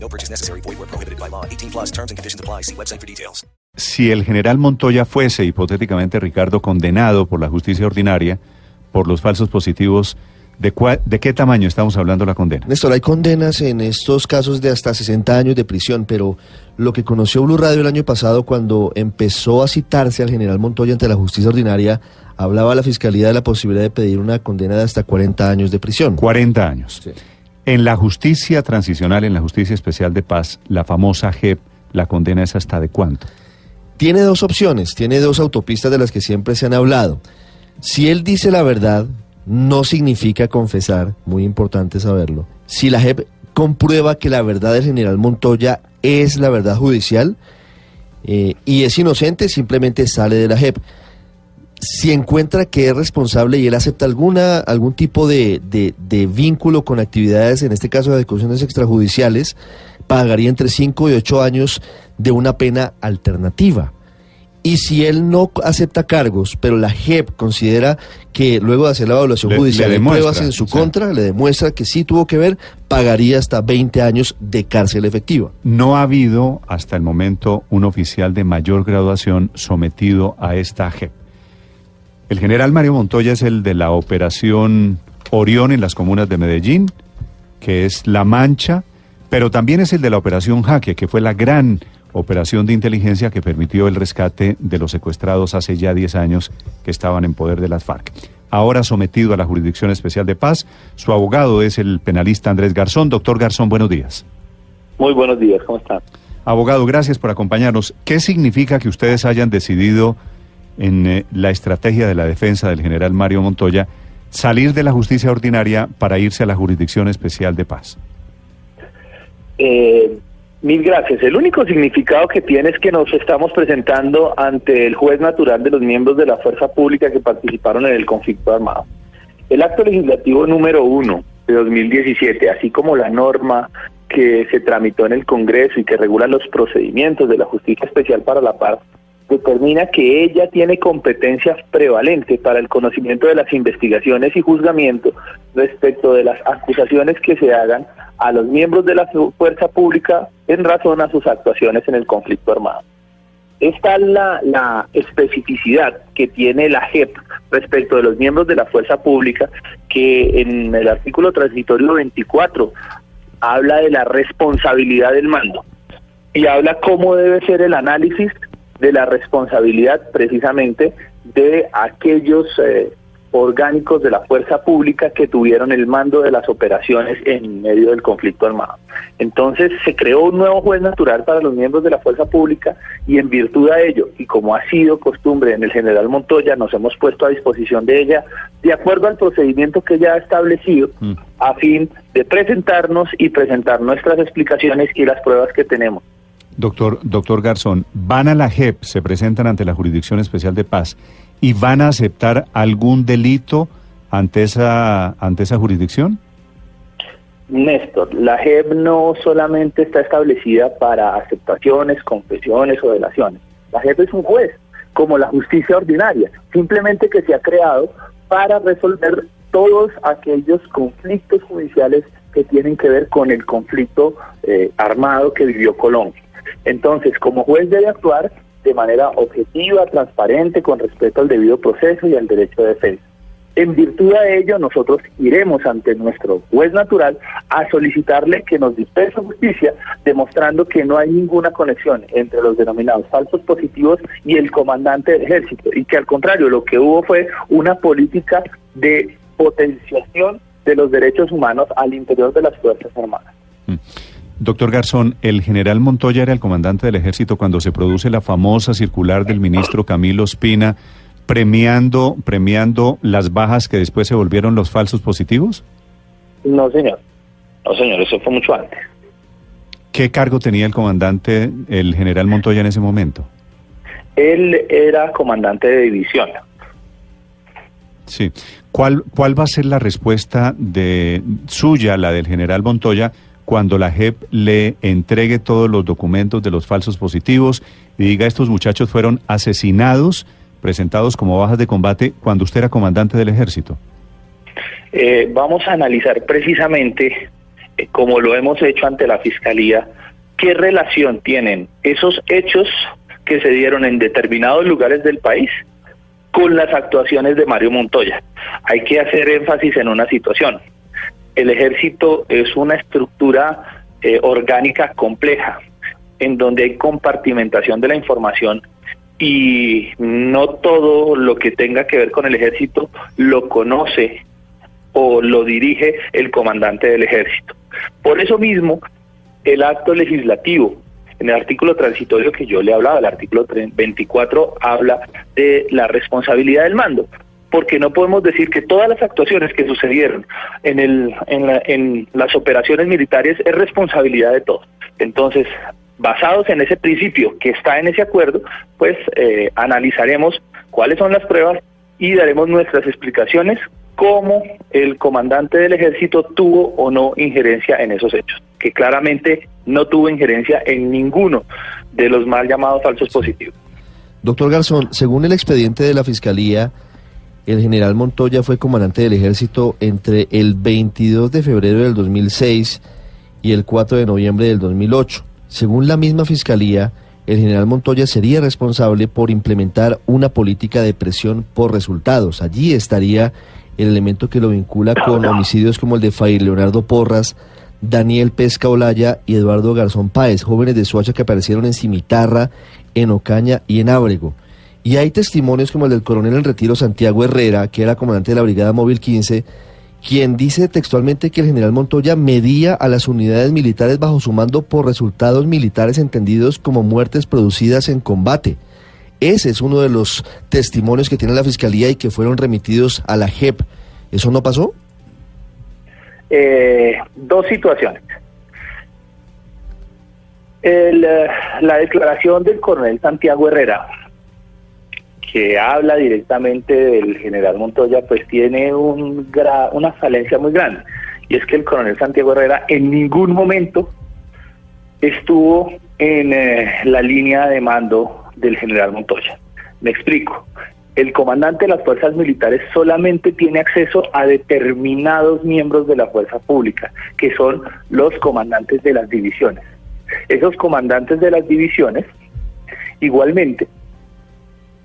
No purchase necessary. Void where prohibited by law. 18 plus terms and conditions apply. See website for details. Si el general Montoya fuese, hipotéticamente, Ricardo, condenado por la justicia ordinaria por los falsos positivos, ¿de, cua- ¿de qué tamaño estamos hablando la condena? Néstor, hay condenas en estos casos de hasta 60 años de prisión, pero lo que conoció Blue Radio el año pasado cuando empezó a citarse al general Montoya ante la justicia ordinaria, hablaba la fiscalía de la posibilidad de pedir una condena de hasta 40 años de prisión. 40 años. Sí. En la justicia transicional, en la justicia especial de paz, la famosa JEP, la condena es hasta de cuánto? Tiene dos opciones, tiene dos autopistas de las que siempre se han hablado. Si él dice la verdad, no significa confesar, muy importante saberlo. Si la JEP comprueba que la verdad del general Montoya es la verdad judicial eh, y es inocente, simplemente sale de la JEP. Si encuentra que es responsable y él acepta alguna, algún tipo de, de- de vínculo con actividades, en este caso de ejecuciones extrajudiciales, pagaría entre 5 y 8 años de una pena alternativa. Y si él no acepta cargos, pero la JEP considera que luego de hacer la evaluación Le- judicial hay pruebas en su contra, le demuestra que sí tuvo que ver, pagaría hasta 20 años de cárcel efectiva. No ha habido hasta el momento un oficial de mayor graduación sometido a esta JEP. El general Mario Montoya es el de la operación Orión en las comunas de Medellín, que es La Mancha, pero también es el de la operación Jaque, que fue la gran operación de inteligencia que permitió el rescate de los secuestrados hace ya 10 años que estaban en poder de las FARC. Ahora sometido a la Jurisdicción Especial de Paz, su abogado es el penalista Andrés Garzón. Doctor Garzón, buenos días. Muy buenos días, ¿cómo están? Abogado, gracias por acompañarnos. ¿Qué significa que ustedes hayan decidido en eh, la estrategia de la defensa del general Mario Montoya salir de la justicia ordinaria para irse a la Jurisdicción Especial de Paz? Eh, mil gracias. El único significado que tiene es que nos estamos presentando ante el juez natural de los miembros de la fuerza pública que participaron en el conflicto armado. El acto legislativo número uno de 2017, así como la norma que se tramitó en el Congreso y que regula los procedimientos de la Justicia Especial para la Paz, determina que ella tiene competencia prevalente para el conocimiento de las investigaciones y juzgamiento respecto de las acusaciones que se hagan a los miembros de la fu- fuerza pública en razón a sus actuaciones en el conflicto armado. Esta es la, la especificidad que tiene la JEP respecto de los miembros de la fuerza pública, que en el artículo transitorio 24 habla de la responsabilidad del mando y habla cómo debe ser el análisis de la responsabilidad precisamente de aquellos eh, orgánicos de la fuerza pública que tuvieron el mando de las operaciones en medio del conflicto armado. Entonces se creó un nuevo juez natural para los miembros de la fuerza pública y en virtud a ello, y como ha sido costumbre en el general Montoya, nos hemos puesto a disposición de ella de acuerdo al procedimiento que ya ha establecido Mm. a fin de presentarnos y presentar nuestras explicaciones y las pruebas que tenemos. Doctor, doctor Garzón, van a la JEP, se presentan ante la Jurisdicción Especial de Paz y van a aceptar algún delito ante esa, ante esa jurisdicción? Néstor, la JEP no solamente está establecida para aceptaciones, confesiones o delaciones. La JEP es un juez, como la justicia ordinaria, simplemente que se ha creado para resolver todos aquellos conflictos judiciales que tienen que ver con el conflicto eh, armado que vivió Colombia. Entonces, como juez debe actuar de manera objetiva, transparente, con respeto al debido proceso y al derecho de defensa. En virtud de ello, nosotros iremos ante nuestro juez natural a solicitarle que nos dispense justicia, demostrando que no hay ninguna conexión entre los denominados falsos positivos y el comandante del ejército, y que al contrario, lo que hubo fue una política de potenciación de los derechos humanos al interior de las Fuerzas Armadas. Doctor Garzón, el general Montoya era el comandante del ejército cuando se produce la famosa circular del ministro Camilo Espina premiando, premiando las bajas que después se volvieron los falsos positivos? No, señor. No, señor, eso fue mucho antes. ¿Qué cargo tenía el comandante, el general Montoya en ese momento? Él era comandante de división. Sí. ¿Cuál, ¿Cuál va a ser la respuesta de suya, la del general Montoya, cuando la JEP le entregue todos los documentos de los falsos positivos y diga estos muchachos fueron asesinados, presentados como bajas de combate cuando usted era comandante del ejército? Eh, vamos a analizar precisamente, eh, como lo hemos hecho ante la Fiscalía, qué relación tienen esos hechos que se dieron en determinados lugares del país con las actuaciones de Mario Montoya. Hay que hacer énfasis en una situación. El ejército es una estructura eh, orgánica compleja, en donde hay compartimentación de la información y no todo lo que tenga que ver con el ejército lo conoce o lo dirige el comandante del ejército. Por eso mismo, el acto legislativo en el artículo transitorio que yo le hablaba, el artículo 24, habla de la responsabilidad del mando, porque no podemos decir que todas las actuaciones que sucedieron en, el, en, las operaciones militares es responsabilidad de todos. Entonces, basados en ese principio que está en ese acuerdo, pues eh, analizaremos cuáles son las pruebas y daremos nuestras explicaciones cómo el comandante del ejército tuvo o no injerencia en esos hechos, que claramente no tuvo injerencia en ninguno de los mal llamados falsos positivos. Doctor Garzón, según el expediente de la Fiscalía, el general Montoya fue comandante del ejército entre el 22 de febrero del 2006 y el 4 de noviembre del 2008. Según la misma Fiscalía, el general Montoya sería responsable por implementar una política de presión por resultados. Allí estaría el elemento que lo vincula con homicidios como el de Fay Leonardo Porras, Daniel Pesca Olaya y Eduardo Garzón Páez, jóvenes de Suacha que aparecieron en Cimitarra, en Ocaña y en Ábrego. Y hay testimonios como el del coronel en retiro Santiago Herrera, que era comandante de la Brigada Móvil 15, quien dice textualmente que el general Montoya medía a las unidades militares bajo su mando por resultados militares entendidos como muertes producidas en combate. Ese es uno de los testimonios que tiene la Fiscalía y que fueron remitidos a la JEP. ¿Eso no pasó? Eh, dos situaciones. Eh, la declaración del coronel Santiago Herrera, que habla directamente del general Montoya, pues tiene un una falencia muy grande. Y es que el coronel Santiago Herrera en ningún momento estuvo en eh, la línea de mando del general Montoya. Me explico. El comandante de las fuerzas militares solamente tiene acceso a determinados miembros de la fuerza pública, que son los comandantes de las divisiones. Esos comandantes de las divisiones igualmente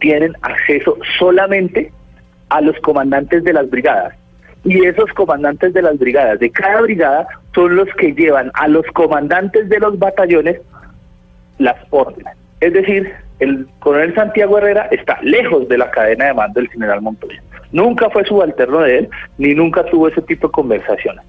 tienen acceso solamente a los comandantes de las brigadas. Y esos comandantes de las brigadas, de cada brigada, son los que llevan a los comandantes de los batallones las órdenes. Es decir, el coronel Santiago Herrera está lejos de la cadena de mando del general Montoya. Nunca fue subalterno de él, ni nunca tuvo ese tipo de conversaciones.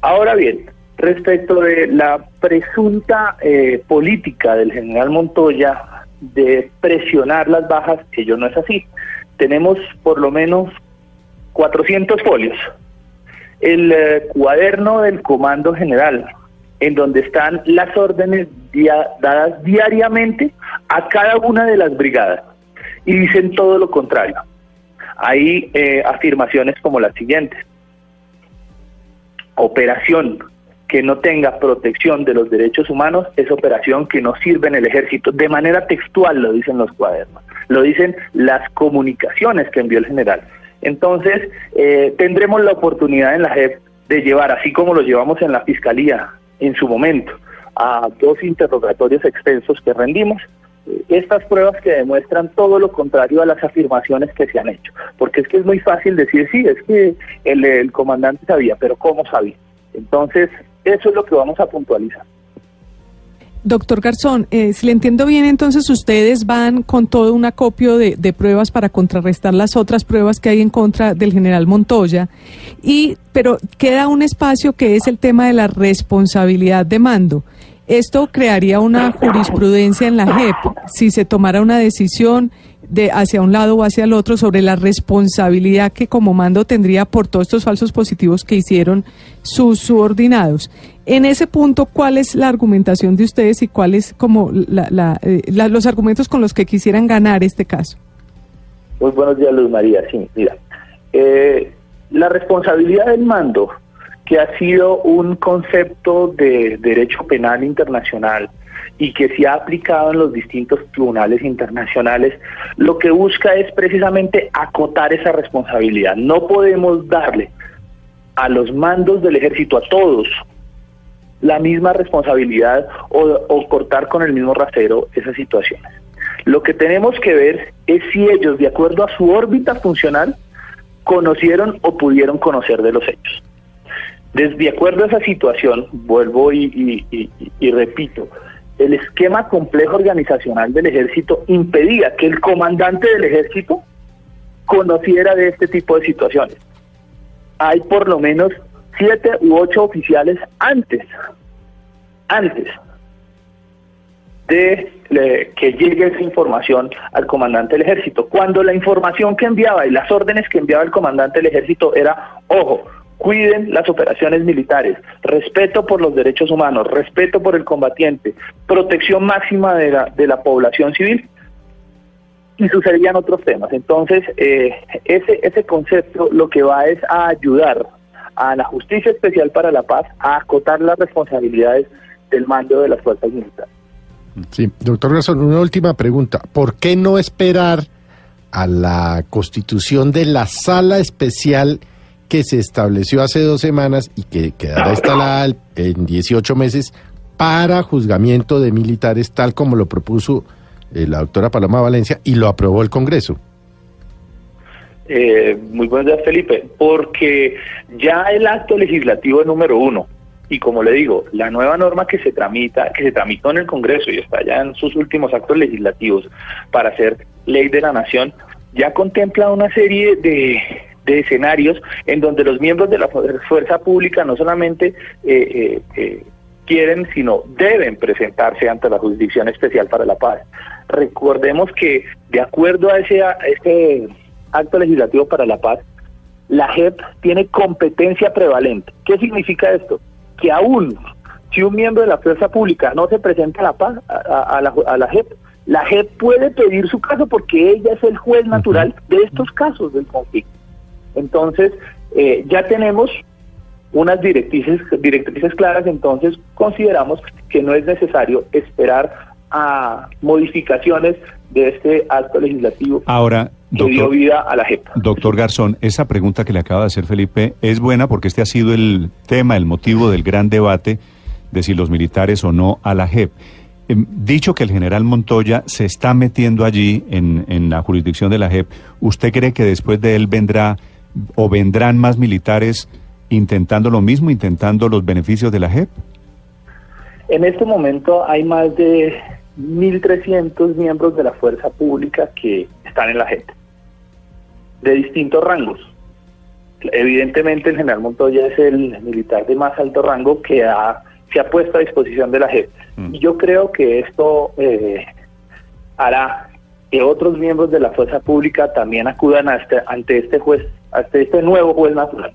Ahora bien, respecto de la presunta eh, política del general Montoya de presionar las bajas, yo no es así. Tenemos por lo menos 400 folios. El eh, cuaderno del Comando General, en donde están las órdenes dadas diariamente a cada una de las brigadas y dicen todo lo contrario. Hay eh, afirmaciones como las siguientes. Operación que no tenga protección de los derechos humanos es operación que no sirve en el ejército. De manera textual lo dicen los cuadernos, lo dicen las comunicaciones que envió el general. Entonces, eh, tendremos la oportunidad en la JEP de llevar, así como lo llevamos en la Fiscalía, en su momento a dos interrogatorios extensos que rendimos, eh, estas pruebas que demuestran todo lo contrario a las afirmaciones que se han hecho. Porque es que es muy fácil decir, sí, es que el, el comandante sabía, pero ¿cómo sabía? Entonces, eso es lo que vamos a puntualizar. Doctor Garzón, eh, si le entiendo bien, entonces ustedes van con todo un acopio de, de, pruebas para contrarrestar las otras pruebas que hay en contra del general Montoya, y, pero queda un espacio que es el tema de la responsabilidad de mando. Esto crearía una jurisprudencia en la JEP si se tomara una decisión de hacia un lado o hacia el otro sobre la responsabilidad que como mando tendría por todos estos falsos positivos que hicieron sus subordinados. En ese punto, ¿cuál es la argumentación de ustedes y cuáles como eh, la, los argumentos con los que quisieran ganar este caso? Muy buenos días, Luz María. Sí, mira, eh, la responsabilidad del mando, que ha sido un concepto de derecho penal internacional, y que se ha aplicado en los distintos tribunales internacionales, lo que busca es precisamente acotar esa responsabilidad. No podemos darle a los mandos del ejército, a todos, la misma responsabilidad o, cortar con el mismo rasero esas situaciones. Lo que tenemos que ver es si ellos, de acuerdo a su órbita funcional, conocieron o pudieron conocer de los hechos. Desde acuerdo a esa situación, vuelvo y repito, el esquema complejo organizacional del ejército impedía que el comandante del ejército conociera de este tipo de situaciones. Hay por lo menos siete u ocho oficiales antes, antes de que llegue esa información al comandante del ejército. Cuando la información que enviaba y las órdenes que enviaba el comandante del ejército era, ojo, cuiden las operaciones militares, respeto por los derechos humanos, respeto por el combatiente, protección máxima de la, de la población civil y sucedían otros temas. Entonces, eh, ese, ese concepto lo que va es a ayudar a la Justicia Especial para la Paz a acotar las responsabilidades del mando de las fuerzas militares. Sí, doctor Garzón, una última pregunta. ¿Por qué no esperar a la constitución de la sala especial que se estableció hace dos semanas y que quedará instalada en 18 meses para juzgamiento de militares, tal como lo propuso eh, la doctora Paloma Valencia y lo aprobó el Congreso. Eh, muy buenos días, Felipe, porque ya el acto legislativo número uno, y como le digo, la nueva norma que se tramita, que se tramitó en el Congreso y está ya en sus últimos actos legislativos para hacer ley de la nación, ya contempla una serie de, de escenarios en donde los miembros de la fuerza pública no solamente eh, eh, eh, quieren, sino deben presentarse ante la Jurisdicción Especial para la Paz. Recordemos que de acuerdo a ese, a ese acto legislativo para la paz, la JEP tiene competencia prevalente. ¿Qué significa esto? Que aún si un miembro de la fuerza pública no se presenta a la paz, a, a, la, a la JEP, la JEP puede pedir su caso porque ella es el juez natural de estos casos del conflicto. Entonces, eh, ya tenemos unas directrices, directrices claras, entonces consideramos que no es necesario esperar a modificaciones de este acto legislativo Ahora, que dio vida a la JEP. doctor Garzón, esa pregunta que le acaba de hacer Felipe es buena porque este ha sido el tema, el motivo del gran debate de si los militares o no a la JEP. Em, Dicho que el general Montoya se está metiendo allí en, en la jurisdicción de la JEP, ¿usted cree que después de él vendrá o vendrán más militares intentando lo mismo, intentando los beneficios de la JEP? En este momento hay más de 1.300 miembros de la fuerza pública que están en la JEP, de distintos rangos. Evidentemente el general Montoya es el militar de más alto rango que ha, se ha puesto a disposición de la JEP. Mm. Y yo creo que esto eh, hará que otros miembros de la fuerza pública también acudan a este- ante este juez, ante este nuevo juez natural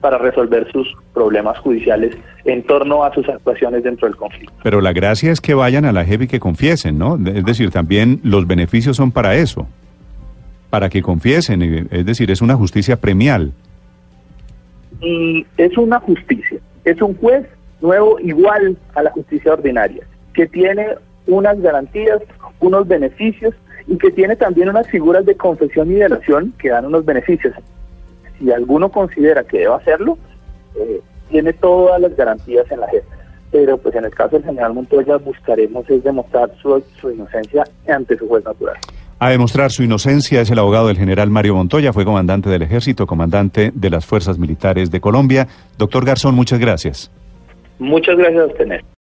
para resolver sus problemas judiciales en torno a sus actuaciones dentro del conflicto. Pero la gracia es que vayan a la JEP y que confiesen, ¿no? Es decir, también los beneficios son para eso, para que confiesen, es decir, es una justicia premial. y es una justicia, es un juez nuevo igual a la justicia ordinaria, que tiene unas garantías, unos beneficios y que tiene también unas figuras de confesión y delación que dan unos beneficios. Si alguno considera que debe hacerlo, eh, tiene todas las garantías en la JEP. Pero pues en el caso del general Montoya buscaremos es demostrar su, su inocencia ante su juez natural. A demostrar su inocencia es el abogado del general Mario Montoya, fue comandante del ejército, comandante de las fuerzas militares de Colombia. Doctor Garzón, muchas gracias. Muchas gracias a usted.